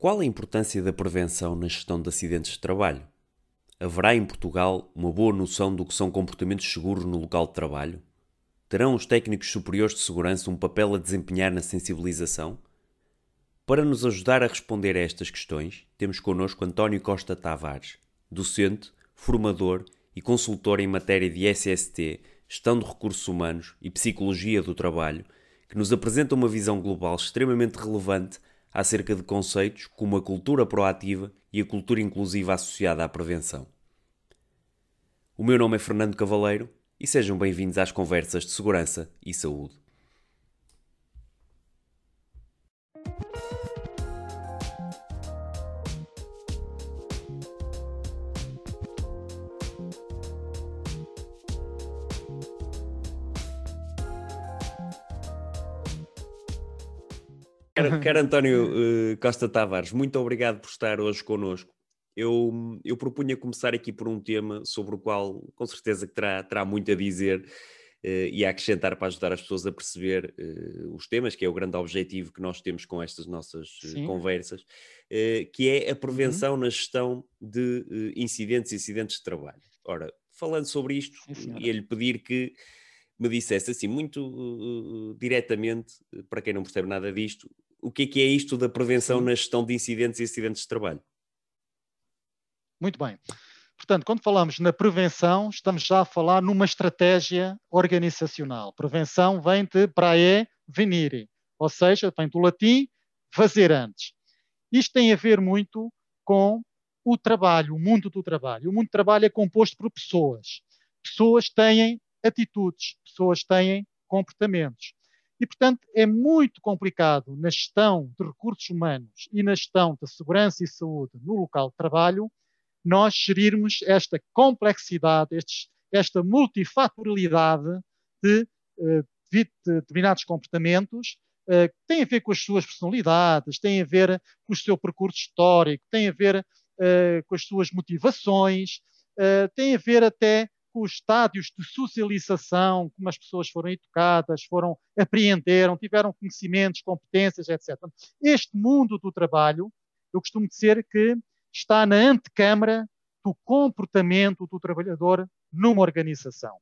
Qual a importância da prevenção na gestão de acidentes de trabalho? Haverá em Portugal uma boa noção do que são comportamentos seguros no local de trabalho? Terão os técnicos superiores de segurança um papel a desempenhar na sensibilização? Para nos ajudar a responder a estas questões, temos connosco António Costa Tavares, docente, formador e consultor em matéria de SST, gestão de recursos humanos e psicologia do trabalho, que nos apresenta uma visão global extremamente relevante acerca de conceitos como a cultura proativa e a cultura inclusiva associada à prevenção. O meu nome é Fernando Cavaleiro e sejam bem-vindos às conversas de segurança e saúde. Caro, António uh, Costa Tavares, muito obrigado por estar hoje connosco. Eu, eu propunha começar aqui por um tema sobre o qual, com certeza, que terá, terá muito a dizer uh, e a acrescentar para ajudar as pessoas a perceber uh, os temas, que é o grande objetivo que nós temos com estas nossas conversas, que é a prevenção uhum. na gestão de incidentes e acidentes de trabalho. Ora, falando sobre isto, ia-lhe pedir que me dissesse assim, muito uh, diretamente, para quem não percebe nada disto, o que é que é isto da prevenção na gestão de incidentes e acidentes de trabalho? Muito bem. Portanto, quando falamos na prevenção, estamos já a falar numa estratégia organizacional. Prevenção vem de prae venire, ou seja, vem do latim fazer antes. Isto tem a ver muito com o trabalho, o mundo do trabalho. O mundo do trabalho é composto por pessoas. Pessoas têm atitudes, pessoas têm comportamentos. E, portanto, é muito complicado na gestão de recursos humanos e na gestão da segurança e saúde no local de trabalho nós gerirmos esta complexidade, estes, esta multifatorialidade de, uh, de determinados comportamentos uh, que têm a ver com as suas personalidades, têm a ver com o seu percurso histórico, têm a ver uh, com as suas motivações, têm a ver até os estádios de socialização, como as pessoas foram educadas, foram apreenderam, tiveram conhecimentos, competências, etc. Este mundo do trabalho, eu costumo dizer que está na antecâmara do comportamento do trabalhador numa organização.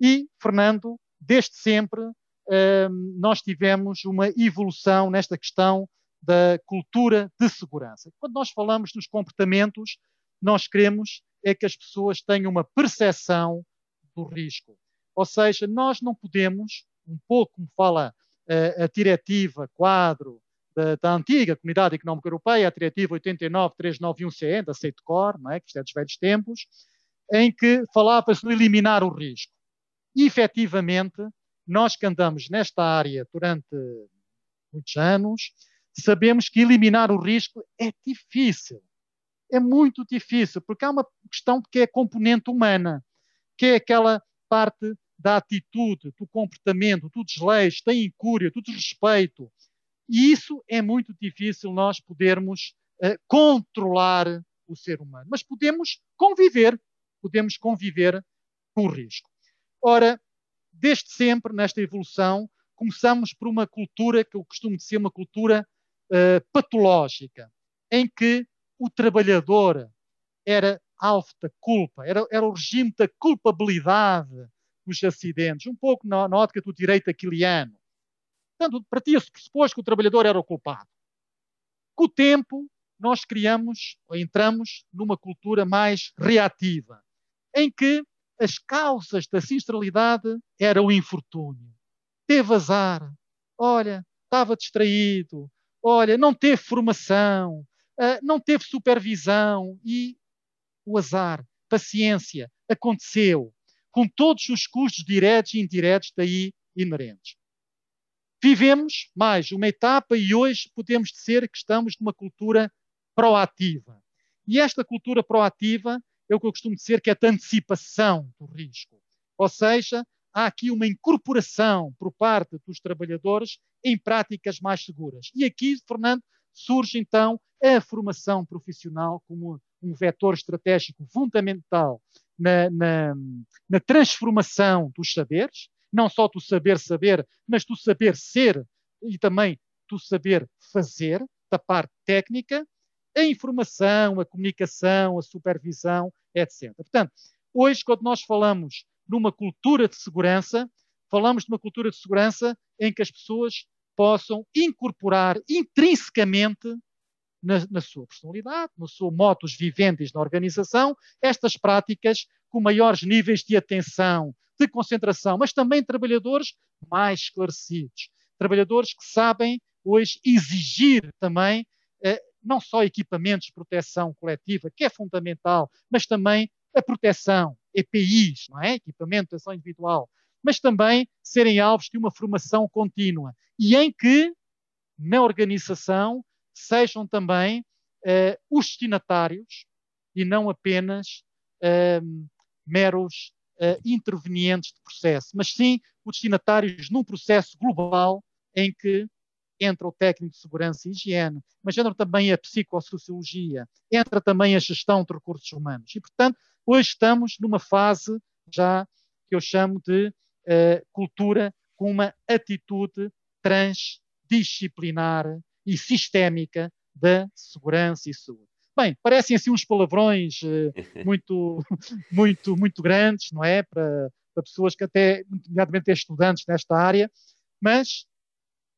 E, Fernando, desde sempre, hum, nós tivemos uma evolução nesta questão da cultura de segurança. Quando nós falamos nos comportamentos, nós queremos é que as pessoas tenham uma percepção do risco. Ou seja, nós não podemos, um pouco como fala uh, a diretiva quadro da, da, antiga Comunidade Económica Europeia, a diretiva 89-391-CE, da CEITCOR, não é? que isto é dos velhos tempos, em que falava-se de eliminar o risco. E, efetivamente, nós que andamos nesta área durante muitos anos, sabemos que eliminar o risco é difícil é muito difícil, porque há uma questão que é componente humana, que é aquela parte da atitude, do comportamento, do desleixo, da incúria, do desrespeito. E isso é muito difícil nós podermos uh, controlar o ser humano. Mas podemos conviver, podemos conviver com o risco. Ora, desde sempre, nesta evolução, começamos por uma cultura que eu costumo dizer uma cultura uh, patológica, em que o trabalhador era alvo da culpa, era, era o regime da culpabilidade dos acidentes, um pouco na, na ótica do direito aquiliano. Portanto, partia-se pressuposto que o trabalhador era o culpado. Com o tempo, nós criamos, ou entramos numa cultura mais reativa, em que as causas da sinistralidade eram o infortúnio. Teve azar, olha, estava distraído, olha, não teve formação, uh, não teve supervisão e o azar, paciência, aconteceu, com todos os custos diretos e indiretos daí inerentes. Vivemos mais uma etapa e hoje podemos dizer que estamos numa cultura proativa. E esta cultura proativa é o que eu costumo dizer que é a antecipação do risco. Ou seja, há aqui uma incorporação por parte dos trabalhadores em práticas mais seguras. E aqui, Fernando, surge então a formação profissional como um vetor estratégico fundamental na, na, na transformação dos saberes, não só do saber saber, mas do saber ser e também do saber fazer, da parte técnica, a informação, a comunicação, a supervisão, etc. Portanto, hoje, quando nós falamos numa cultura de segurança, falamos de uma cultura de segurança em que as pessoas possam incorporar intrinsecamente na, na, sua personalidade, no seu motus viventes na organização, estas práticas com maiores níveis de atenção, de concentração, mas também trabalhadores mais esclarecidos, trabalhadores que sabem hoje exigir também eh, não só equipamentos de proteção coletiva, que é fundamental, mas também a proteção, EPIs, não é? Equipamento de proteção individual, mas também serem alvos de uma formação contínua e em que, na organização, sejam também eh, os destinatários e não apenas eh, meros eh, intervenientes de processo, mas sim os destinatários num processo global em que entra o técnico de segurança e higiene, mas entra também a psicossociologia, entra também a gestão de recursos humanos. E, portanto, hoje estamos numa fase já que eu chamo de uh, cultura com uma atitude transdisciplinar e sistémica da segurança e saúde. Bem, parecem assim uns palavrões uh, muito, muito, muito grandes, não é? Para, para pessoas que até, nomeadamente estudantes nesta área, mas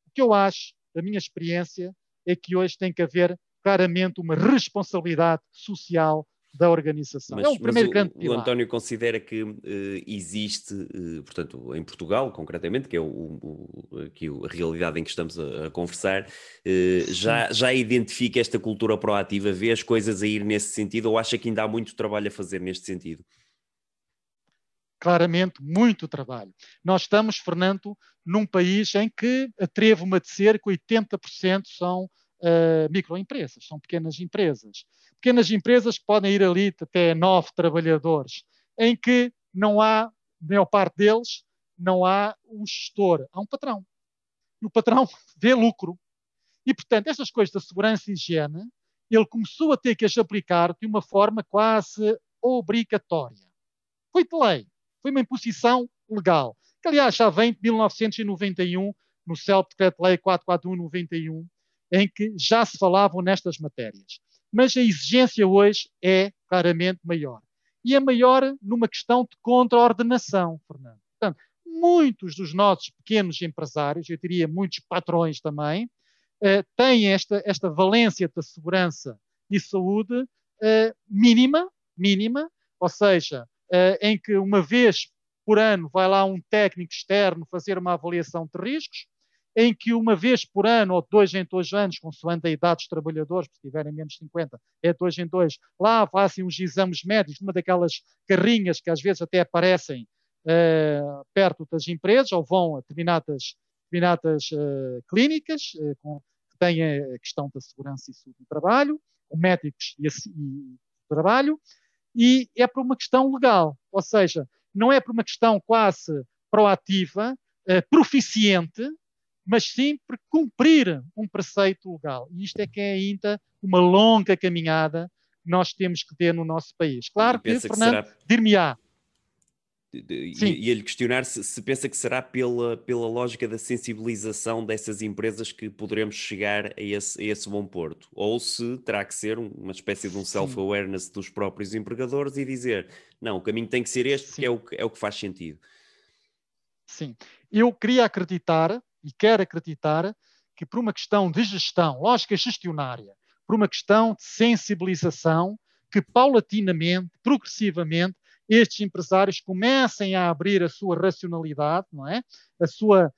o que eu acho, da minha experiência, é que hoje tem que haver claramente uma responsabilidade social da organização. Mas, é um primeiro o, grande pilar. O António considera que uh, existe, uh, portanto, em Portugal, concretamente, que é o, o, aqui a realidade em que estamos a, a conversar, uh, já, já identifica esta cultura proativa, vê as coisas a ir nesse sentido ou acha que ainda há muito trabalho a fazer neste sentido? Claramente, muito trabalho. Nós estamos, Fernando, num país em que atrevo-me a dizer que 80% são microempresas, são pequenas empresas pequenas empresas que podem ir ali até nove trabalhadores, em que não há, a maior parte deles, não há um gestor, há um patrão. E o patrão vê lucro. E, portanto, estas coisas da segurança e higiene, ele começou a ter que as aplicar de uma forma quase obrigatória. Foi de lei, foi uma imposição legal, que aliás já vem de 1991, no CELP Decreto-Lei 441-91, em que já se falavam nestas matérias mas a exigência hoje é claramente maior. E é maior numa questão de contraordenação, Fernando. Portanto, muitos dos nossos pequenos empresários, eu diria muitos patrões também, eh, têm esta, esta valência da segurança e saúde eh, mínima, mínima, ou seja, eh, em que uma vez por ano vai lá um técnico externo fazer uma avaliação de riscos, em que uma vez por ano, ou dois em dois anos, consoante a idade dos trabalhadores, se tiverem menos de 50, é dois em dois, lá fazem os exames médicos, numa daquelas carrinhas que às vezes até aparecem uh, perto das empresas, ou vão a determinadas, determinadas uh, clínicas uh, com, que têm a questão da segurança e saúde do trabalho, com médicos e, e trabalho, e é por uma questão legal, ou seja, não é por uma questão quase proativa, proficiente, mas sim por cumprir um preceito legal. E isto é que é ainda uma longa caminhada que nós temos que ter no nosso país. Claro que, que Fernando, será... dir-me-á. Ia-lhe questionar se, se, pensa que será pela, pela lógica da sensibilização dessas empresas que poderemos chegar a esse, a esse bom porto, ou se terá que ser uma espécie de um self-awareness dos próprios empregadores e dizer, não, o caminho tem que ser este porque é o, que, é o que faz sentido. Sim, eu queria acreditar e quero acreditar que por uma questão de gestão, lógica gestionária, por uma questão de sensibilização, que paulatinamente, progressivamente, estes empresários comecem a abrir a sua racionalidade, não é? A sua,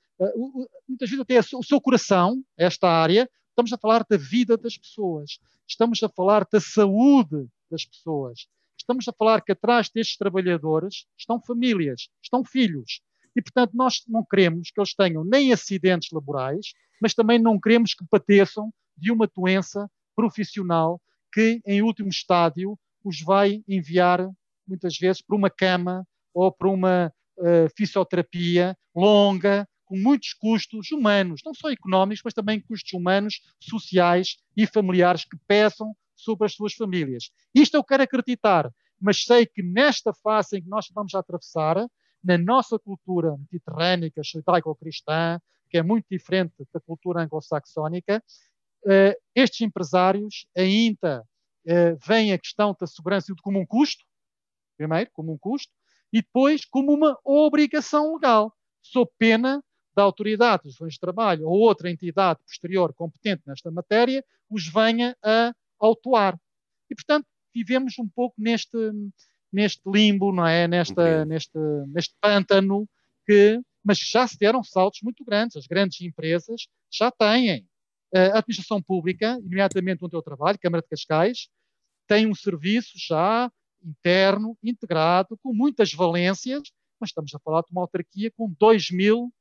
muitas vezes até o seu coração, esta área, estamos a falar da vida das pessoas, estamos a falar da saúde das pessoas, estamos a falar que atrás destes trabalhadores estão famílias, estão filhos, e, portanto, nós não queremos que eles tenham nem acidentes laborais, mas também não queremos que padeçam de uma doença profissional que, em último estádio, os vai enviar, muitas vezes, para uma cama ou para uma uh, fisioterapia longa, com muitos custos humanos, não só económicos, mas também custos humanos, sociais e familiares que pesam sobre as suas famílias. Isto eu quero acreditar, mas sei que nesta fase em que nós vamos atravessar, na nossa cultura mediterrânica, judaico-cristã, que é muito diferente da cultura anglo-saxónica, uh, estes empresários ainda uh, veem a questão da segurança como um custo, primeiro, como um custo, e depois como uma obrigação legal, sob pena da autoridade dos de trabalho ou outra entidade posterior competente nesta matéria os venha a autuar. E, portanto, vivemos um pouco neste, neste limbo, não é? Nesta, neste, neste pântano que, mas já se deram saltos muito grandes. As grandes empresas já têm. A administração pública, imediatamente onde eu trabalho, Câmara de Cascais, tem um serviço já interno, integrado, com muitas valências, mas estamos a falar de uma autarquia com 2 mil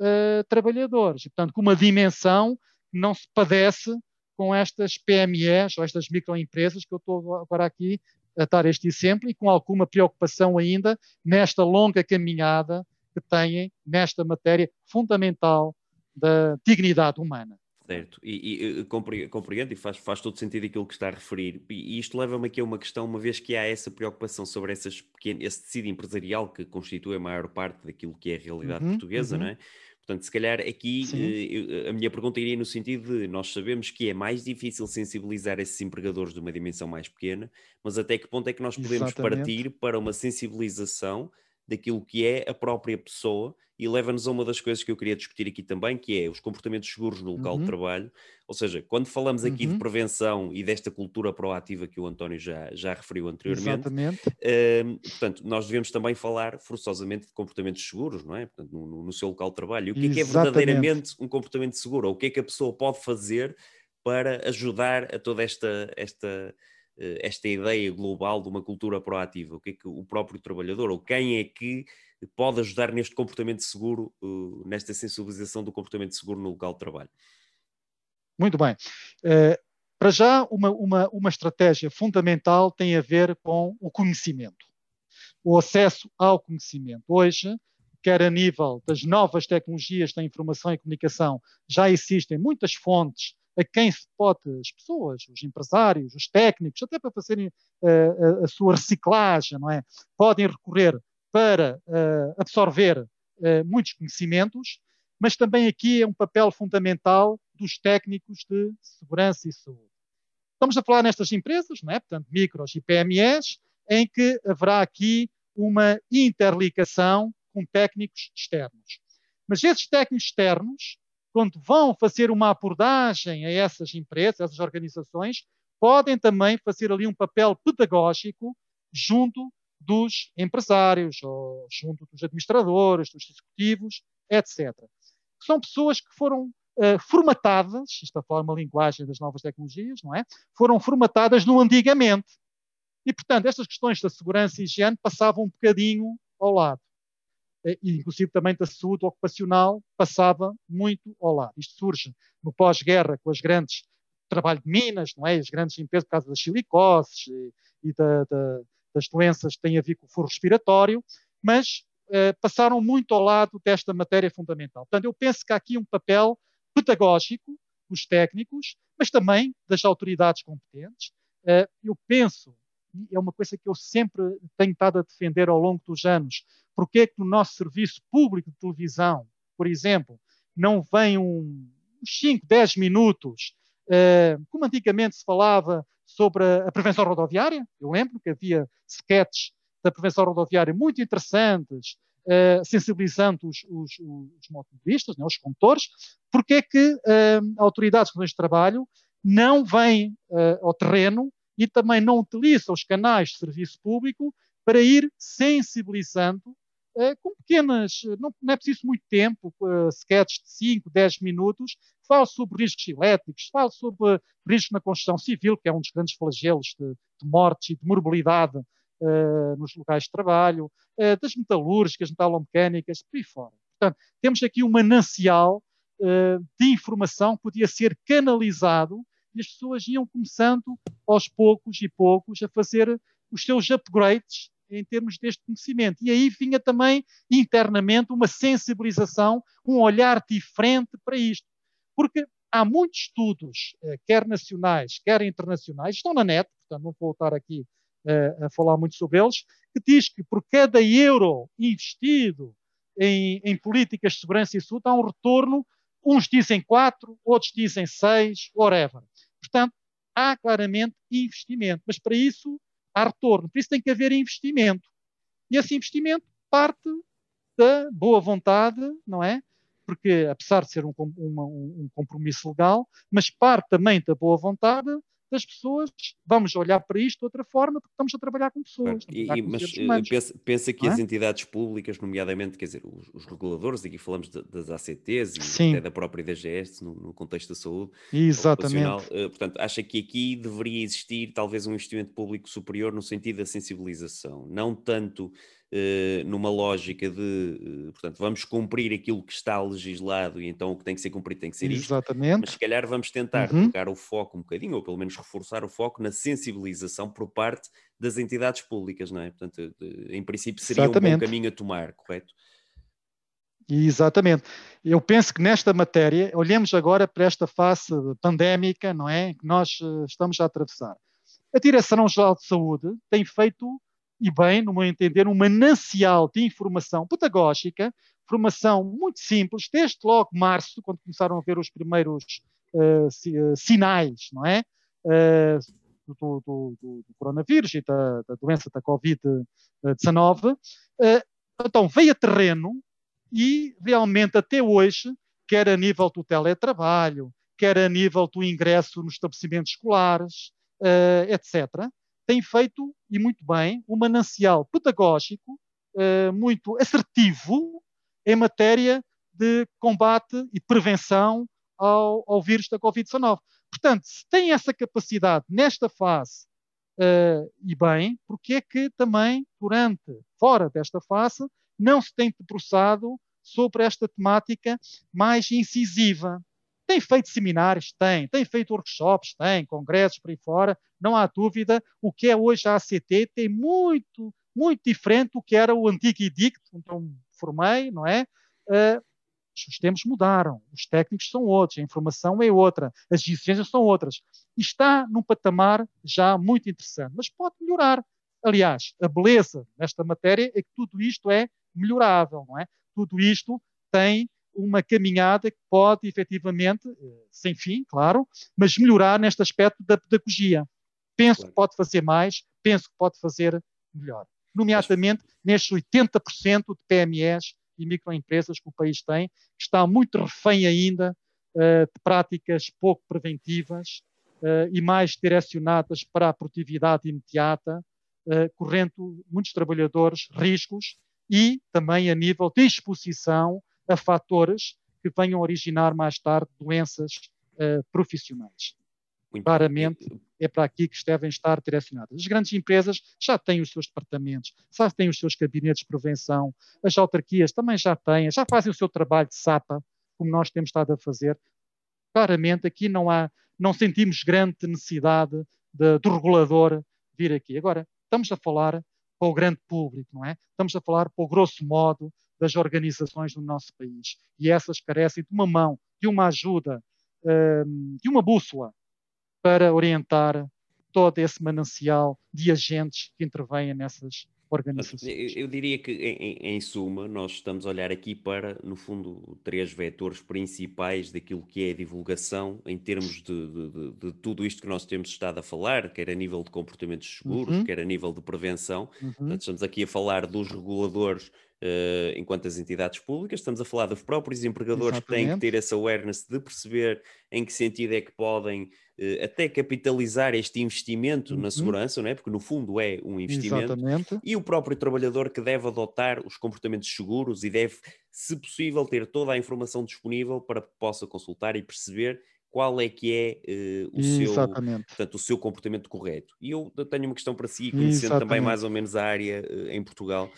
uh, trabalhadores. E, portanto, com uma dimensão que não se padece com estas PMEs, ou estas microempresas que eu estou agora aqui a dar este exemplo, e com alguma preocupação ainda nesta longa caminhada que têm nesta matéria fundamental da dignidade humana. Certo, e, e compreendo e faz, faz todo sentido aquilo que está a referir. E isto leva-me aqui a uma questão, uma vez que há essa preocupação sobre essas pequenas, esse tecido empresarial que constitui a maior parte daquilo que é a realidade uhum, portuguesa, uhum. não é? Portanto, se calhar aqui eh, a minha pergunta iria no sentido de nós sabemos que é mais difícil sensibilizar esses empregadores de uma dimensão mais pequena, mas até que ponto é que nós podemos Exatamente. partir para uma sensibilização daquilo que é a própria pessoa e leva-nos a uma das coisas que eu queria discutir aqui também, que é os comportamentos seguros no local uhum. de trabalho. Ou seja, quando falamos aqui uhum. de prevenção e desta cultura proativa que o António já, já referiu anteriormente, uh, portanto, nós devemos também falar forçosamente de comportamentos seguros, não é? Portanto, no, no seu local de trabalho. E o que é, que é verdadeiramente um comportamento seguro? Ou o que é que a pessoa pode fazer para ajudar a toda esta, esta, esta ideia global de uma cultura proativa? O que é que o próprio trabalhador, ou quem é que pode ajudar neste comportamento seguro, uh, nesta sensibilização do comportamento seguro no local de trabalho? Muito bem. Uh, para já, uma, uma, uma estratégia fundamental tem a ver com o conhecimento, o acesso ao conhecimento. Hoje, quer a nível das novas tecnologias da informação e comunicação, já existem muitas fontes a quem se pode, as pessoas, os empresários, os técnicos, até para fazerem uh, a, a, sua reciclagem, não é? Podem recorrer para uh, absorver uh, muitos conhecimentos, mas também aqui é um papel fundamental dos técnicos de segurança e saúde. Estamos a falar nestas empresas, não é? portanto, micros e PMEs, em que haverá aqui uma interligação com técnicos externos. Mas esses técnicos externos quando vão fazer uma abordagem a essas empresas, a essas organizações, podem também fazer ali um papel pedagógico junto dos empresários, ou junto dos administradores, dos executivos, etc. São pessoas que foram uh, formatadas, isto a falar uma linguagem das novas tecnologias, não é? Foram formatadas no antigamente. E, portanto, estas questões da segurança e higiene passavam um bocadinho ao lado. Eh, e inclusive também da saúde ocupacional, passava muito ao lado. Isto surge no pós-guerra com as grandes trabalho de minas, não é? As grandes empresas por causa das silicoses e, e da, da, das doenças que têm a ver com o foro respiratório, mas eh, passaram muito ao lado desta matéria fundamental. Portanto, eu penso que há aqui um papel pedagógico dos técnicos, mas também das autoridades competentes. Eh, eu penso é uma coisa que eu sempre tenho estado a defender ao longo dos anos. É que no nosso serviço público de televisão, por exemplo, não vem um, uns 5, 10 minutos, uh, como antigamente se falava sobre a, a, prevenção rodoviária? Eu lembro que havia sketches da prevenção rodoviária muito interessantes, uh, sensibilizando os, os, os motoristas, né, os condutores. Porque é que uh, autoridades de trabalho não vêm ao terreno e também não utiliza os canais de serviço público para ir sensibilizando com pequenas, não, não, é preciso muito tempo, uh, sketches de 5, 10 minutos, fala sobre riscos elétricos, fala sobre riscos na construção civil, que é um dos grandes flagelos de, de mortes e de morbilidade uh, nos locais de trabalho, uh, das metalúrgicas, metalomecânicas, por aí fora. Portanto, temos aqui um manancial de informação que podia ser canalizado e as pessoas iam começando aos poucos e poucos a fazer os seus upgrades em termos deste conhecimento. E aí vinha também internamente uma sensibilização, um olhar diferente para isto. Porque há muitos estudos, eh, quer nacionais, quer internacionais, estão na net, portanto não vou voltar aqui uh, a falar muito sobre eles, que diz que por cada euro investido em, em políticas de segurança e saúde há um retorno uns dizem quatro, outros dizem seis, whatever. Portanto, há claramente investimento, mas para isso há retorno, por isso tem que haver investimento. E esse investimento parte da boa vontade, não é? Porque, apesar de ser um, um, um compromisso legal, mas parte também da boa vontade das pessoas, vamos olhar para isto de outra forma, porque estamos a trabalhar com pessoas. E, com mas eh, pensa, pensa, que é? as entidades públicas, nomeadamente, quer dizer, os, os reguladores, aqui falamos de, das ACTs e Sim. até da própria DGS, no, no contexto da saúde Exatamente. Uh, portanto, acha que aqui deveria existir talvez um investimento público superior no sentido da sensibilização, não tanto eh, numa lógica de, uh, portanto, vamos cumprir aquilo que está legislado e então o que tem que ser cumprido tem que ser Exatamente. isto. Mas se calhar vamos tentar uhum. colocar o foco um bocadinho, ou pelo menos reforçar o foco na sensibilização por parte das entidades públicas, não é? Portanto, em princípio seria Exatamente. um bom caminho a tomar, correto? Exatamente. Eu penso que nesta matéria, olhemos agora para esta fase pandémica, não é? Que nós uh, estamos a atravessar. A Direção-Geral de Saúde tem feito e bem, no meu entender, um manancial de informação pedagógica, formação muito simples, desde logo março, quando começaram a ver os primeiros uh, sinais, não é? Uh, do, do, do, coronavírus e da, da doença da Covid-19. Uh, então, veio a terreno e realmente até hoje, quer a nível do teletrabalho, quer a nível do ingresso nos estabelecimentos escolares, etc., tem feito, e muito bem, um manancial pedagógico uh, muito assertivo em matéria de combate e prevenção ao, ao vírus da Covid-19. Portanto, se tem essa capacidade nesta fase, uh, e bem, porque é que também, durante, fora desta fase, não se tem debruçado sobre esta temática mais incisiva? Tem feito seminários? Tem. Tem feito workshops? Tem. Congressos por aí fora? Não há dúvida. O que é hoje a ACT tem muito, muito diferente do que era o antigo edicto, me formei, não é? Uh, os tempos mudaram, os técnicos são outros, a informação é outra, as exigências são outras. Está num patamar já muito interessante, mas pode melhorar. Aliás, a beleza nesta matéria é que tudo isto é melhorável, não é? Tudo isto tem uma caminhada que pode efetivamente, eh, sem fim, claro, mas melhorar neste aspecto da pedagogia. Penso claro. que pode fazer mais, penso que pode fazer melhor. Nomeadamente nestes 80% de PMEs e microempresas que o país tem, que está muito refém ainda uh, de práticas pouco preventivas uh, e mais direcionadas para a produtividade imediata, uh, correndo muitos trabalhadores riscos e também a nível de exposição a fatores que venham originar mais tarde doenças uh, profissionais. Muito Claramente é para aqui que devem estar direcionadas. As grandes empresas já têm os seus departamentos, já têm os seus gabinetes de prevenção, as autarquias também já têm, já fazem o seu trabalho de SAPA, como nós temos estado a fazer. Claramente aqui não há, não sentimos grande necessidade de, do regulador vir aqui. Agora, estamos a falar para o grande público, não é? Estamos a falar para o grosso modo das organizações do nosso país. E essas carecem de uma mão, de uma ajuda, hum, de uma bússola para orientar todo esse manancial de agentes que intervêm nessas organizações. Eu, diria que, em, em, suma, nós estamos a olhar aqui para, no fundo, três vetores principais daquilo que é a divulgação em termos de, de, de, de tudo isto que nós temos estado a falar, quer a nível de comportamentos seguros, uhum. quer a nível de prevenção. Uhum. Portanto, estamos aqui a falar dos reguladores Uh, enquanto as entidades públicas, estamos a falar dos próprios empregadores Exatamente. que têm que ter essa awareness de perceber em que sentido é que podem uh, até capitalizar este investimento uhum. na segurança, não é? porque no fundo é um investimento, Exatamente. e o próprio trabalhador que deve adotar os comportamentos seguros e deve, se possível, ter toda a informação disponível para que possa consultar e perceber qual é que é uh, o, seu, portanto, o seu comportamento correto. E eu tenho uma questão para si, conhecendo Exatamente. também mais ou menos a área em Portugal.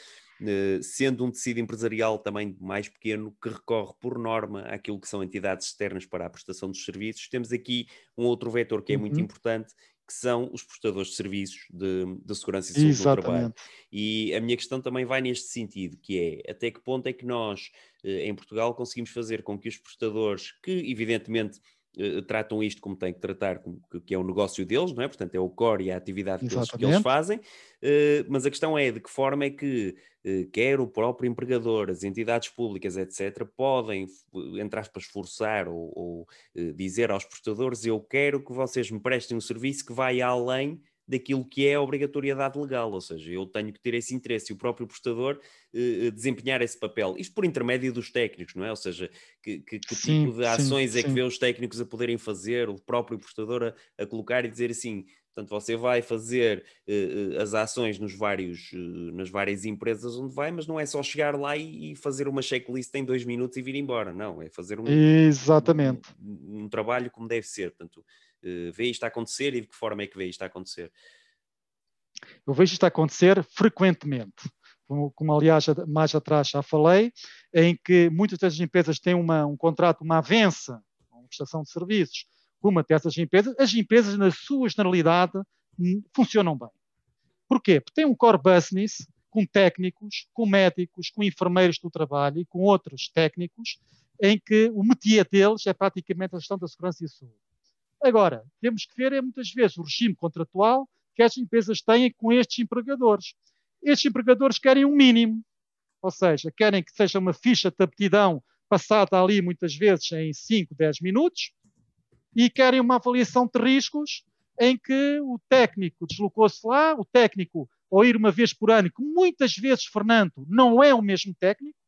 Eh, sendo um tecido empresarial também mais pequeno, que recorre por norma àquilo que são entidades externas para a prestação dos serviços, temos aqui um outro vetor que é muito uhum. importante, que são os prestadores de serviços de, de segurança e saúde Exatamente. do trabalho. E a minha questão também vai neste sentido, que é até que ponto é que nós, eh, em Portugal, conseguimos fazer com que os prestadores, que evidentemente uh, tratam isto como têm que tratar, que é o negócio deles, não é? Portanto, é o core e a atividade que eles, que eles, fazem, mas a questão é de que forma é que quer o próprio empregador, as entidades públicas, etc., podem, entre aspas, forçar ou, ou dizer aos prestadores: eu quero que vocês me prestem um serviço que vai além daquilo que é a obrigatoriedade legal, ou seja, eu tenho que ter esse interesse e o próprio prestador eh, desempenhar esse papel. Isto por intermédio dos técnicos, não é? Ou seja, que, que, que sim, tipo de ações sim, é que sim. vê os técnicos a poderem fazer, o próprio prestador a, a colocar e dizer assim, Portanto, você vai fazer uh, as ações nos vários, uh, nas várias empresas onde vai, mas não é só chegar lá e, e, fazer uma checklist em dois minutos e vir embora. Não, é fazer um, Exatamente. um, um trabalho como deve ser. Portanto, uh, vê isto a acontecer e de que forma é que vê isto a acontecer? Eu vejo isto a acontecer frequentemente. Como, como, aliás mais atrás já falei, em que muitas das empresas têm uma, um contrato, uma avença, uma prestação de serviços, uma dessas empresas, as empresas, na sua generalidade, funcionam bem. Porquê? Porque tem um core business com técnicos, com médicos, com enfermeiros do trabalho e com outros técnicos, em que o métier deles é praticamente a gestão da segurança e saúde. Agora, temos que ver é muitas vezes o regime contratual que as empresas têm com estes empregadores. Estes empregadores querem um mínimo, ou seja, querem que seja uma ficha de aptidão passada ali muitas vezes em 5, 10 minutos, e querem uma avaliação de riscos em que o técnico deslocou-se lá, o técnico, ou ir uma vez por ano, que muitas vezes, Fernando, não é o mesmo técnico,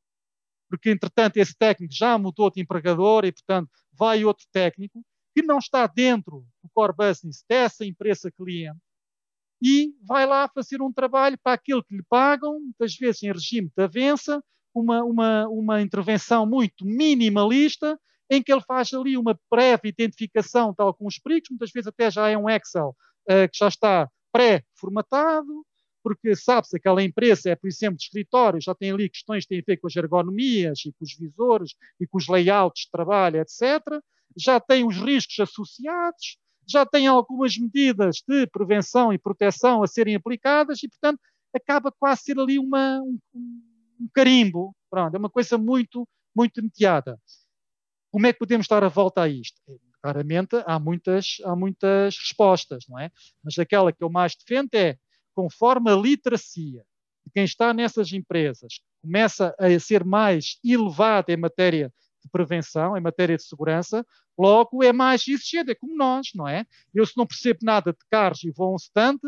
porque entretanto esse técnico já mudou de empregador e, portanto, vai outro técnico que não está dentro do core business dessa empresa cliente e vai lá fazer um trabalho para aquilo que lhe pagam, muitas vezes em regime de avença, uma, uma, uma intervenção muito minimalista em que ele faz ali uma prévia identificação tal com os perigos, muitas vezes até já é um Excel uh, que já está pré-formatado, porque sabe-se que aquela empresa é, por exemplo, de escritório, já tem ali questões que têm a ver com as ergonomias e com os visores e com os layouts de trabalho, etc. Já tem os riscos associados, já tem algumas medidas de prevenção e proteção a serem aplicadas e, portanto, acaba quase a ser ali uma, um, um carimbo. Pronto, é uma coisa muito, muito neteada. Como é que podemos dar a volta a isto? Claramente há muitas, há muitas respostas, não é? Mas aquela que eu mais defendo é, conforme a literacia de quem está nessas empresas começa a ser mais elevada em matéria de prevenção, em matéria de segurança, logo é mais exigente, é como nós, não é? Eu se não percebo nada de carros e vou a um stand,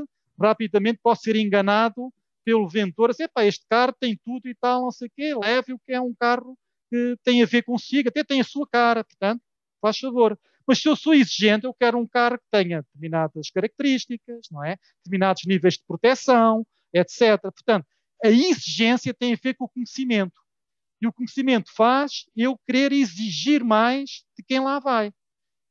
rapidamente posso ser enganado pelo vendedor, assim, este carro tem tudo e tal, não sei o quê, leve o que é um carro que tem a ver consigo, até tem a sua cara, portanto, faz favor. Mas se eu sou exigente, eu quero um carro que tenha determinadas características, não é? Determinados níveis de proteção, etc. Portanto, a exigência tem a ver com o conhecimento. E o conhecimento faz eu querer exigir mais de quem lá vai.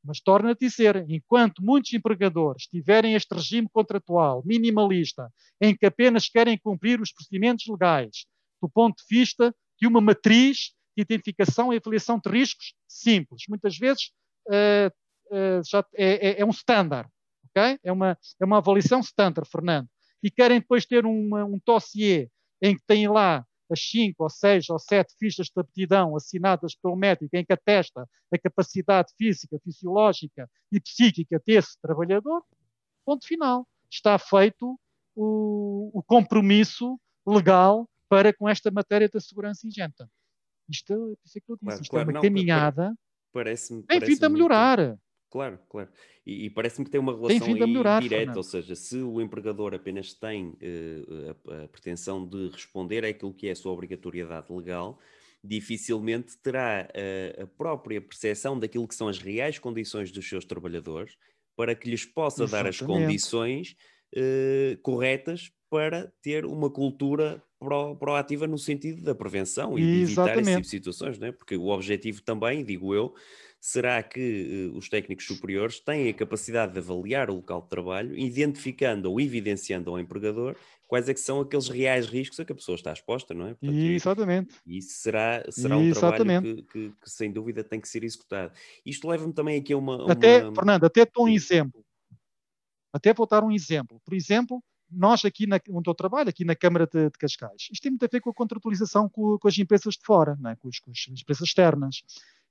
Mas torna a dizer, enquanto muitos empregadores tiverem este regime contratual minimalista, em que apenas querem cumprir os procedimentos legais, do ponto de vista de uma matriz identificação e avaliação de riscos simples. Muitas vezes uh, uh, já é, é, é, um standard, ok? É uma, é uma avaliação standard, Fernando. E querem depois ter uma, um dossiê em que têm lá as cinco ou seis ou sete fichas de aptidão assinadas pelo médico em que atesta a capacidade física, fisiológica e psíquica desse trabalhador, ponto final. Está feito o, o compromisso legal para com esta matéria da segurança ingente. Isto, é, isso é disse, claro, isto claro, é uma não, caminhada. Parece-me. Tem vindo a melhorar. Muito... Claro, claro. E, e parece-me que tem uma relação tem melhorar, direta, Fernando. ou seja, se o empregador apenas tem uh, a, a, pretensão de responder àquilo que é a sua obrigatoriedade legal, dificilmente terá uh, a própria percepção daquilo que são as reais condições dos seus trabalhadores para que lhes possa Exatamente. dar as condições uh, corretas para ter uma cultura pro, proativa no sentido da prevenção e de evitar esse tipo de situações, não é? Porque o objetivo também, digo eu, será que uh, os técnicos superiores têm a capacidade de avaliar o local de trabalho, identificando ou evidenciando ao empregador quais é que são aqueles reais riscos a que a pessoa está exposta, não é? Portanto, Exatamente. E isso será, será um trabalho que, que, que, sem dúvida tem que ser executado. Isto leva-me também aqui a uma... uma... Até, Fernando, até estou um exemplo. Até vou dar um exemplo. Por exemplo, nós aqui na, onde eu trabalho, aqui na Câmara de, de, Cascais, isto tem muito a ver com a contratualização com, com as empresas de fora, é? com, com, as empresas externas.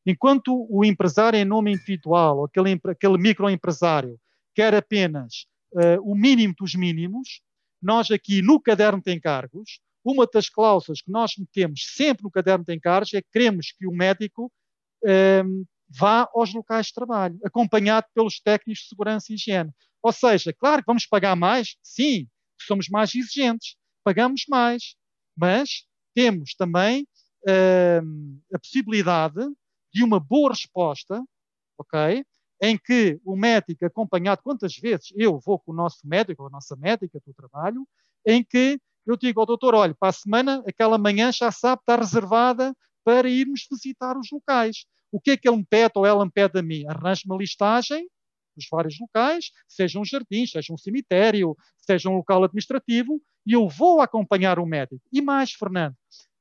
Enquanto o empresário em nome individual, ou aquele, aquele microempresário, quer apenas uh, o mínimo dos mínimos, nós aqui no caderno de encargos, uma das cláusulas que nós metemos sempre no caderno de encargos é que queremos que o médico um, vá aos locais de trabalho, acompanhado pelos técnicos de segurança e higiene. Ou seja, claro que vamos pagar mais, sim, somos mais exigentes, pagamos mais, mas temos também um, a possibilidade de uma boa resposta, ok? Em que o médico, acompanhado, quantas vezes eu vou com o nosso médico, ou a nossa médica do trabalho, em que eu digo ao doutor, olha, para a semana, aquela manhã já sabe, está reservada para irmos visitar os locais. O que é que ele me pede ou ela me pede a mim? Arranje uma listagem dos vários locais, seja um jardim, seja um cemitério, seja um local administrativo, e eu vou acompanhar o médico. E mais, Fernando,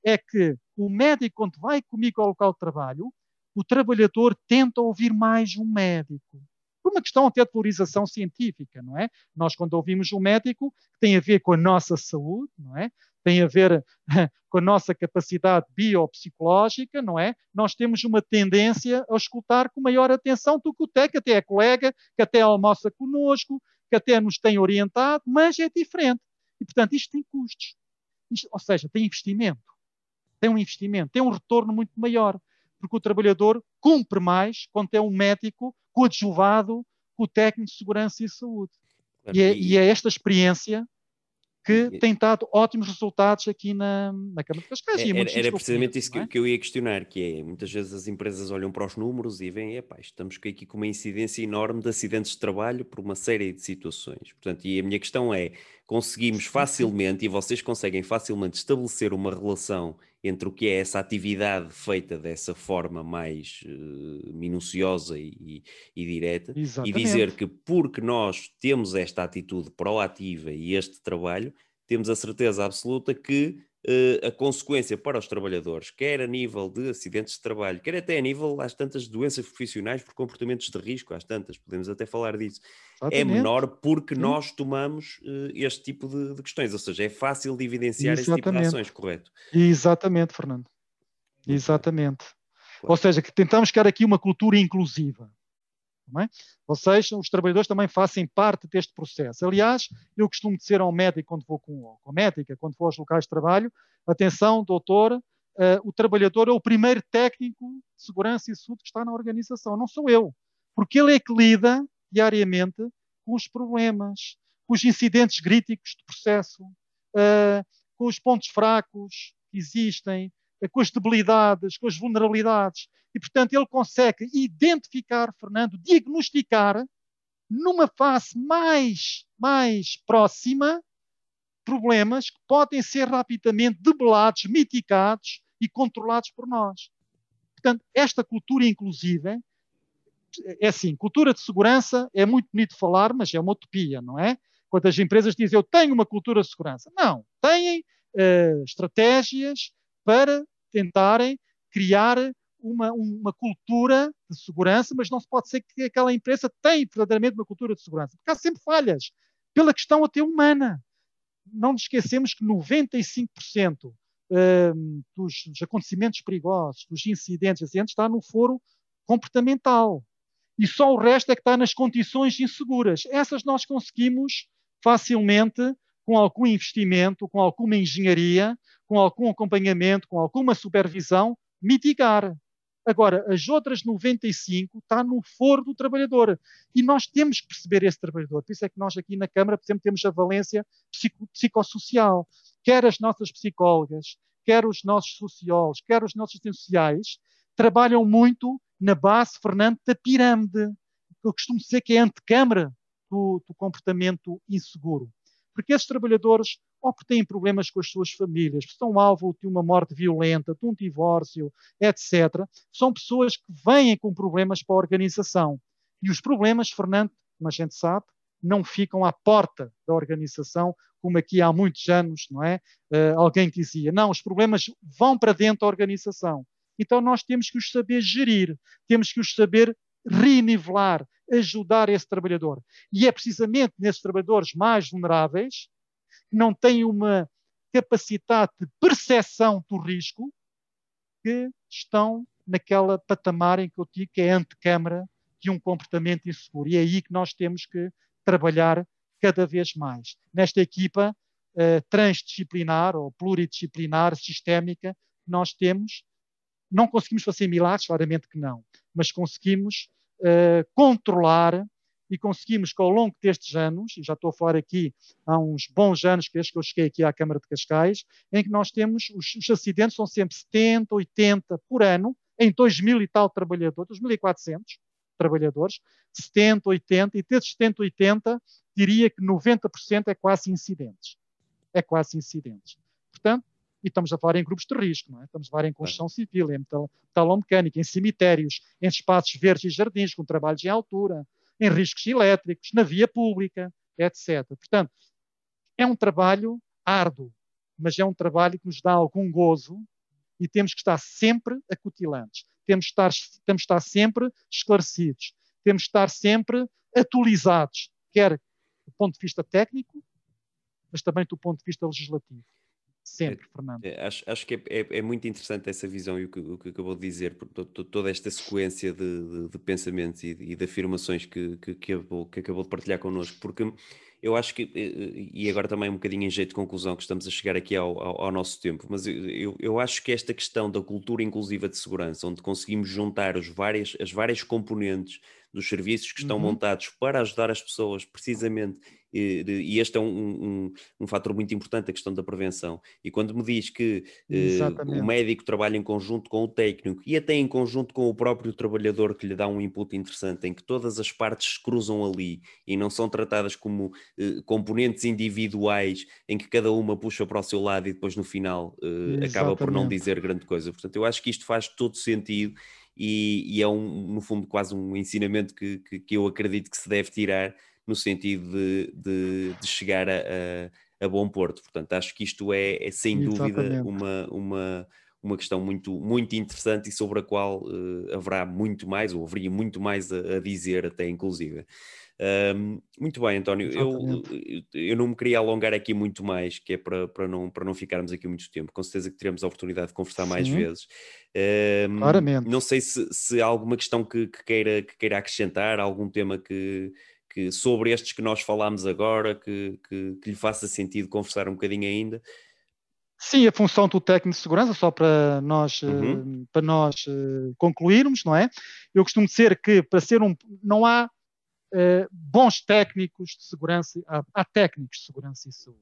é que o médico, quando vai comigo ao local de trabalho, o trabalhador tenta ouvir mais um médico por uma questão até de valorização científica, não é? Nós, quando ouvimos um médico, tem a ver com a nossa saúde, não é? Tem a ver com a nossa capacidade biopsicológica, não é? Nós temos uma tendência a escutar com maior atenção do que o técnico, até é colega, que até almoça conosco, que até nos tem orientado, mas é diferente. E, portanto, isto tem custos. Isto, ou seja, tem investimento. Tem um investimento, tem um retorno muito maior porque o trabalhador cumpre mais quando é um médico coadjuvado com o técnico de segurança e saúde. E é, e é esta experiência que tem dado ótimos resultados aqui na, na Câmara de Cascais. É, era, era precisamente isso que, é? que, eu ia questionar, que é, muitas vezes as empresas olham para os números e veem, epá, estamos aqui com uma incidência enorme de acidentes de trabalho por uma série de situações. Portanto, e a minha questão é, conseguimos facilmente, e vocês conseguem facilmente estabelecer uma relação entre o que é essa atividade feita dessa forma mais uh, minuciosa e, e direta Exatamente. e dizer que porque nós temos esta atitude proativa e este trabalho, temos a certeza absoluta que a consequência para os trabalhadores, quer a nível de acidentes de trabalho, quer até a nível às tantas doenças profissionais por comportamentos de risco, às tantas, podemos até falar disso, é Exatamente. é menor porque Sim. nós tomamos uh, este tipo de, de, questões, ou seja, é fácil de evidenciar Exatamente. esse tipo de ações, correto? Exatamente, Fernando. Exatamente. Claro. Ou seja, que tentamos criar aqui uma cultura inclusiva. É? Ou seja, os trabalhadores também fazem parte deste processo. Aliás, eu costumo dizer ao médico, quando vou com, com a médica, quando vou aos locais de trabalho, atenção, doutor, uh, o trabalhador é o primeiro técnico de segurança e saúde que está na organização, não sou eu. Porque ele é que lida diariamente com os problemas, com os incidentes críticos do processo, uh, com os pontos fracos que existem, com as debilidades, com as vulnerabilidades. E, portanto, ele consegue identificar, Fernando, diagnosticar, numa fase mais, mais próxima, problemas que podem ser rapidamente debelados, mitigados e controlados por nós. Portanto, esta cultura inclusiva é assim, cultura de segurança é muito bonito falar, mas é uma utopia, não é? Quando as empresas dizem eu tenho uma cultura de segurança. Não, têm uh, estratégias para tentarem criar uma, uma cultura de segurança, mas não se pode ser que aquela empresa tenha verdadeiramente uma cultura de segurança, porque há sempre falhas, pela questão até humana. Não nos esquecemos que 95% um, dos, dos, acontecimentos perigosos, dos incidentes, acidentes, está no foro comportamental. E só o resto é que está nas condições inseguras. Essas nós conseguimos facilmente, com algum investimento, com alguma engenharia, com algum acompanhamento, com alguma supervisão, mitigar. Agora, as outras 95 está no foro do trabalhador. E nós temos que perceber esse trabalhador. Por isso é que nós aqui na Câmara, por exemplo, temos a valência psico psicossocial. Quer as nossas psicólogas, quer os nossos sociólogos, quer os nossos sociais, trabalham muito na base, Fernando, da pirâmide. Eu costumo dizer que é a antecâmara do, do comportamento inseguro. Porque esses trabalhadores ou que têm problemas com as suas famílias, que são alvo de uma morte violenta, de um divórcio, etc., são pessoas que vêm com problemas para a organização. E os problemas, Fernando, como a gente sabe, não ficam à porta da organização, como aqui há muitos anos, não é? Uh, alguém dizia, não, os problemas vão para dentro da organização. Então nós temos que os saber gerir, temos que os saber renivelar, ajudar esse trabalhador. E é precisamente nesses trabalhadores mais vulneráveis que não têm uma capacidade de percepção do risco que estão naquela patamar em que eu digo que é antecâmara de um comportamento inseguro. E é aí que nós temos que trabalhar cada vez mais. Nesta equipa uh, transdisciplinar ou pluridisciplinar, sistémica, nós temos, não conseguimos fazer milagres, claramente que não, mas conseguimos uh, controlar e conseguimos que ao longo destes anos, e já estou a falar aqui há uns bons anos, desde que eu cheguei aqui à Câmara de Cascais, em que nós temos, os, os acidentes são sempre 70, 80 por ano, em 2 e tal trabalhadores, 2.400 trabalhadores, 70, 80, e desses 70, 80, diria que 90% é quase incidentes. É quase incidentes. Portanto, e estamos a falar em grupos de risco, não é? estamos a falar em construção civil, em metalomecânica, em cemitérios, em espaços verdes e jardins, com trabalhos em altura, em riscos elétricos, na via pública, etc. Portanto, é um trabalho árduo, mas é um trabalho que nos dá algum gozo e temos que estar sempre acutilantes, temos que estar, temos que estar sempre esclarecidos, temos que estar sempre atualizados, quer do ponto de vista técnico, mas também do ponto de vista legislativo. Sempre, Fernando. É, acho, acho que é, é, é, muito interessante essa visão e o que, o que acabou de dizer, por toda esta sequência de, de, de pensamentos e de, e de, afirmações que, que, que, acabou, que acabou de partilhar connosco, porque eu acho que, eh, eh, e agora também um bocadinho em jeito de conclusão, que estamos a chegar aqui ao, ao, ao nosso tempo, mas eu, eu acho que esta questão da cultura inclusiva de segurança, onde conseguimos juntar os várias, as várias componentes dos serviços que estão uhum. montados para ajudar as pessoas precisamente e, este é um, um, um fator muito importante, a questão da prevenção. E quando me diz que uh, o médico trabalha em conjunto com o técnico e até em conjunto com o próprio trabalhador que lhe dá um input interessante, em que todas as partes se cruzam ali e não são tratadas como uh, componentes individuais, em que cada uma puxa para o seu lado e depois no final uh, acaba por não dizer grande coisa. Portanto, eu acho que isto faz todo sentido. E, e é um, no fundo quase um ensinamento que, que, que eu acredito que se deve tirar no sentido de, de, de chegar a, a, a, bom porto. Portanto, acho que isto é, é sem Exatamente. dúvida uma, uma, uma questão muito, muito interessante e sobre a qual uh, haverá muito mais, ou haveria muito mais a, a dizer, até inclusive. Um, muito bem, António. Eu, eu não me queria alongar aqui muito mais, que é para, para, não, para não ficarmos aqui muito tempo. Com certeza que teremos a oportunidade de conversar Sim. mais vezes. Um, Claramente. Não sei se, se há alguma questão que, que, queira, que queira acrescentar, algum tema que, que sobre estes que nós falámos agora, que, que, que lhe faça sentido conversar um bocadinho ainda. Sim, a função do técnico de segurança, só para nós, uhum. uh, para nós uh, concluirmos, não é? Eu costumo dizer que para ser um. Não há uh, bons técnicos de segurança, há, há, técnicos de segurança e saúde.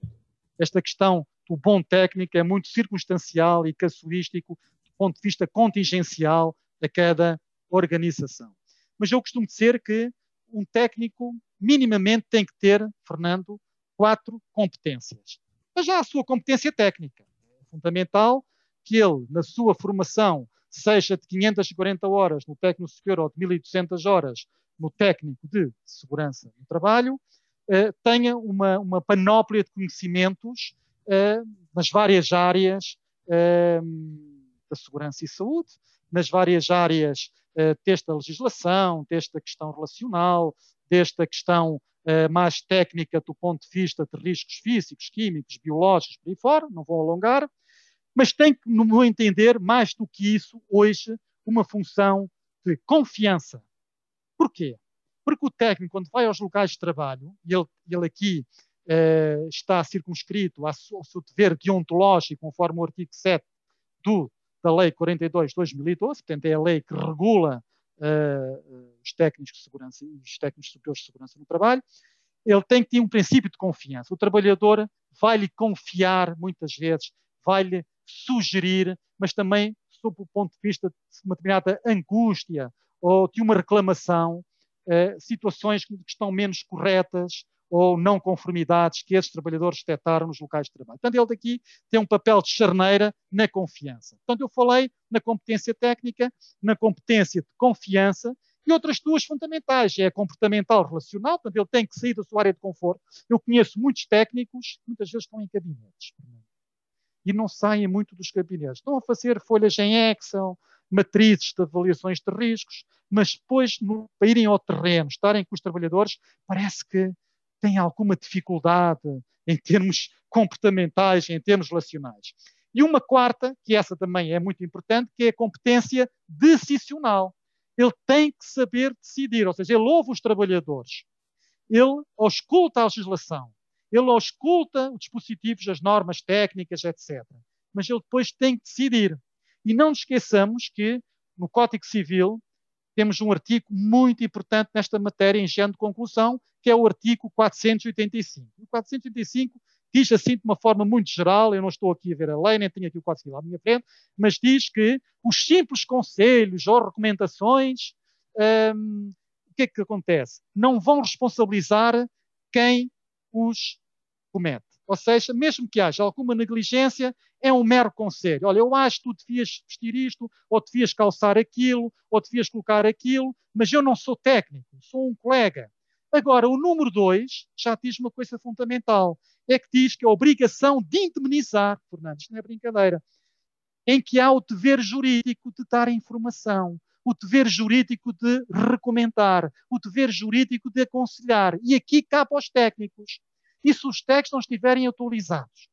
Esta questão do bom técnico é muito circunstancial e casuístico do ponto de vista contingencial a cada organização. Mas eu costumo dizer que um técnico minimamente tem que ter, Fernando, quatro competências. Mas já a sua competência técnica. É fundamental que ele, na sua formação, seja de 540 horas no técnico superior ou de 1.200 horas no técnico de segurança no trabalho, eh, tenha uma, uma, panóplia de conhecimentos eh, nas várias áreas eh, da segurança e saúde, nas várias áreas uh, desta legislação, desta questão relacional, desta questão uh, mais técnica do ponto de vista de riscos físicos, químicos, biológicos, por aí fora, não vou alongar, mas tem no meu entender, mais do que isso, hoje, uma função de confiança. Porquê? Porque o técnico, quando vai aos locais de trabalho, e ele, ele aqui uh, está circunscrito ao seu dever deontológico, conforme o artigo 7 do da Lei 42 de 2012, portanto é a lei que regula uh, os técnicos de segurança e os técnicos superiores de segurança no trabalho, ele tem que ter um princípio de confiança. O trabalhador vai-lhe confiar muitas vezes, vai-lhe sugerir, mas também sob o ponto de vista de uma determinada angústia ou de uma reclamação, uh, situações que estão menos corretas, ou não conformidades que esses trabalhadores detectaram nos locais de trabalho. Portanto, ele daqui tem um papel de charneira na confiança. Portanto, eu falei na competência técnica, na competência de confiança e outras duas fundamentais. É a comportamental relacional, portanto, ele tem que sair da sua área de conforto. Eu conheço muitos técnicos que muitas vezes estão em gabinetes e não saem muito dos gabinetes. Estão a fazer folhas em Excel, matrizes de avaliações de riscos, mas depois, no, para irem ao terreno, estarem com os trabalhadores, parece que têm alguma dificuldade em termos comportamentais, em termos relacionais. E uma quarta, que essa também é muito importante, que é a competência decisional. Ele tem que saber decidir, ou seja, ele ouve os trabalhadores, ele ausculta a legislação, ele ausculta os dispositivos, as normas técnicas, etc. Mas ele depois tem que decidir. E não nos esqueçamos que no Código Civil temos um artigo muito importante nesta matéria, em género de conclusão, que é o artigo 485. O 485 diz assim de uma forma muito geral, eu não estou aqui a ver a lei, nem tenho aqui o Código à minha frente, mas diz que os simples conselhos ou recomendações, hum, o que é que acontece? Não vão responsabilizar quem os comete. Ou seja, mesmo que haja alguma negligência, é um mero conselho. Olha, eu acho que tu devias vestir isto, ou devias calçar aquilo, ou devias colocar aquilo, mas eu não sou técnico, sou um colega. Agora, o número dois já diz uma coisa fundamental. É que diz que a obrigação de indemnizar, Fernando, isto não é brincadeira, em que há o dever jurídico de dar informação, o dever jurídico de recomendar, o dever jurídico de aconselhar. E aqui cabe aos técnicos. E se os tags não estiverem atualizados,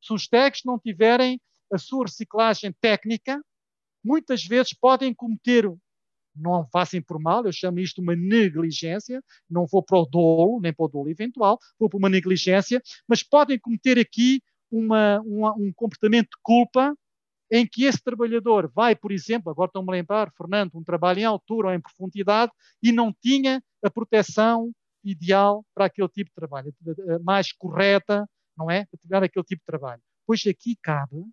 se os tags não tiverem a sua reciclagem técnica, muitas vezes podem cometer, não façam por mal, eu chamo isto uma negligência, não vou para o dolo, nem para o dolo eventual, vou para uma negligência, mas podem cometer aqui uma, uma, um comportamento de culpa em que esse trabalhador vai, por exemplo, agora estão-me a lembrar, Fernando, um trabalho em altura ou em profundidade e não tinha a proteção ideal para aquele tipo de trabalho, mais correta, não é? Para tirar aquele tipo de trabalho. Pois aqui cabe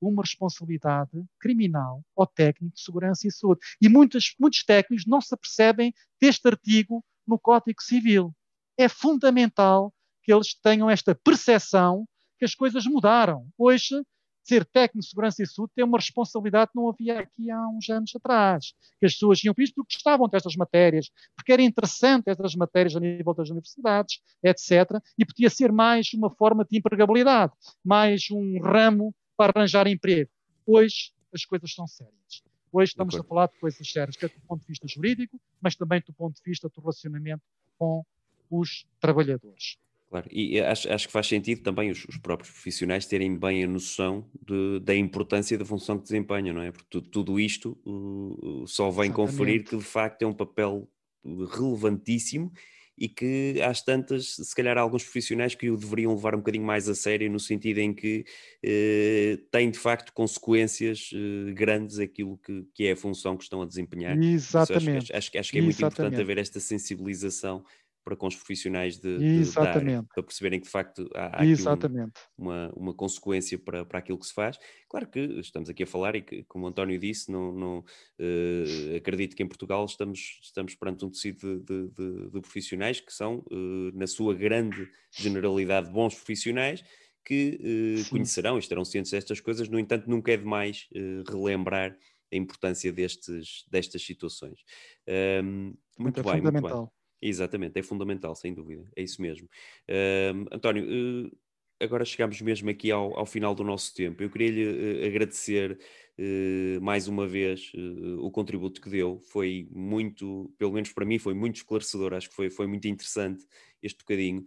uma responsabilidade criminal ao técnico de segurança e saúde. E muitos, muitos técnicos não se apercebem deste artigo no Código Civil. É fundamental que eles tenham esta percepção que as coisas mudaram. Hoje, ser técnico de segurança e saúde tem uma responsabilidade que não havia aqui há uns anos atrás. Que as pessoas iam para isto porque gostavam destas matérias, porque era interessante estas matérias a nível das universidades, etc. E podia ser mais uma forma de empregabilidade, mais um ramo para arranjar emprego. Hoje as coisas são sérias. Hoje estamos a falar de coisas sérias, quer do ponto de vista jurídico, mas também do ponto de vista do relacionamento com os trabalhadores. Claro, e acho, acho que faz sentido também os, os próprios profissionais terem bem a noção de, da importância da função que desempenham, não é? Porque tudo, tudo isto uh, só vem Exatamente. conferir que de facto é um papel relevantíssimo e que às tantas, se calhar há alguns profissionais que o deveriam levar um bocadinho mais a sério, no sentido em que eh, tem de facto consequências eh, grandes aquilo que, que é a função que estão a desempenhar. Exatamente. Acho, acho, acho, que é muito Exatamente. importante haver esta sensibilização para com os profissionais de, de da área, para perceberem que de facto há, há aqui um, uma, uma consequência para, para aquilo que se faz. Claro que estamos aqui a falar e que, como o António disse, não, não uh, acredito que em Portugal estamos, estamos perante um tecido de, de, de profissionais que são, uh, na sua grande generalidade, bons profissionais que uh, conhecerão e estarão cientes destas coisas, no entanto, nunca é demais relembrar a importância destes, destas situações. Um, muito, muito é bem, muito bem. Exatamente, é fundamental, sem dúvida, é isso mesmo. Uh, António, uh, agora chegamos mesmo aqui ao, ao, final do nosso tempo. Eu queria lhe uh, agradecer eh, mais uma vez eh, o contributo que deu. Foi muito, pelo menos para mim, foi muito esclarecedor. Acho que foi, foi muito interessante este bocadinho.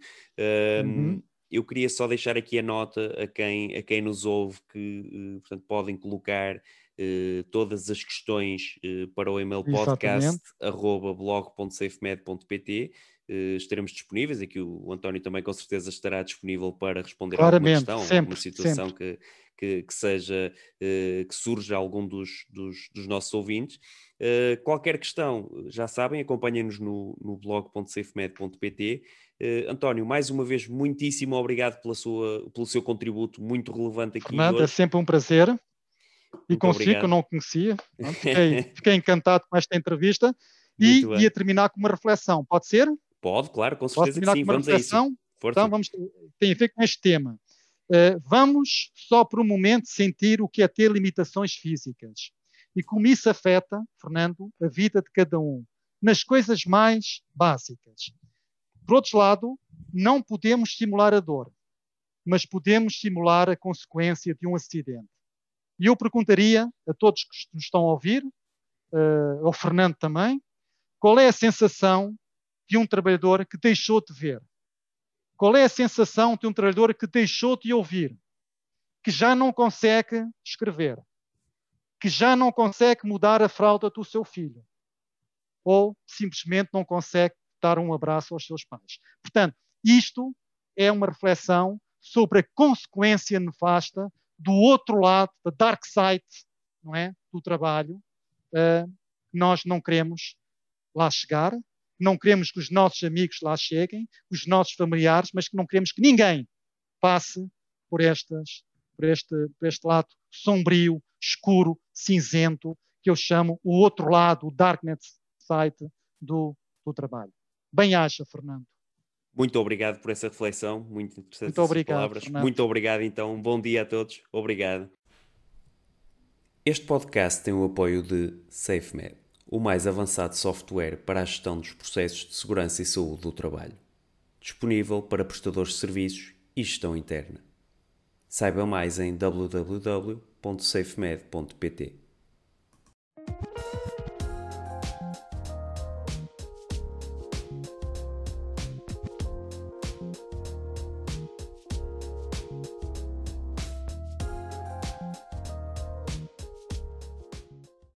Uhum. Eu queria só deixar aqui a nota a quem, a quem nos ouve que, portanto, podem colocar eh, todas as questões eh, para o e-mail podcast.blog.safemed.pt. Eh, estaremos disponíveis. Aqui o, António também com certeza estará disponível para responder Claramente, a alguma questão, sempre, alguma situação que, que, que, seja, que surja algum dos, dos, dos nossos ouvintes. Uh, qualquer questão, já sabem, acompanhem-nos no, no blog.safemed.pt. Uh, António, mais uma vez, muitíssimo obrigado pela sua, pelo seu contributo muito relevante aqui. Fernando, é sempre um prazer e consigo, que eu não conhecia. Fiquei, fiquei, encantado com esta entrevista e ia terminar com uma reflexão. Pode ser? Pode, claro, com certeza que sim. Vamos reflexão? a isso. Força. Então, vamos, tem a ver com este tema. Uh, vamos só por um momento sentir o que é ter limitações físicas e como isso afeta, Fernando, a vida de cada um, nas coisas mais básicas. Por outro lado, não podemos simular a dor, mas podemos simular a consequência de um acidente. E eu perguntaria a todos que nos estão a ouvir, uh, ao Fernando também, qual é a sensação de um trabalhador que deixou de ver? Qual é a sensação de um trabalhador que deixou de ouvir? que já não consegue escrever, que já não consegue mudar a fralda do seu filho, ou simplesmente não consegue dar um abraço aos seus pais. Portanto, isto é uma reflexão sobre a consequência nefasta do outro lado, da dark side, não é, do trabalho. Uh, nós não queremos lá chegar, não queremos que os nossos amigos lá cheguem, os nossos familiares, mas que não queremos que ninguém passe por, estas, por, este, por este lado sombrio, escuro, cinzento, que eu chamo o outro lado, o darknet side do, do trabalho. Bem acha, Fernando. Muito obrigado por essa reflexão, muito interessante muito obrigado, palavras. Fernando. Muito obrigado, então. Bom dia a todos. Obrigado. Este podcast tem o apoio de SafeMed, o mais avançado software para a gestão dos processos de segurança e saúde do trabalho, disponível para prestadores de serviços e gestão interna. Saiba mais em www.safemed.pt.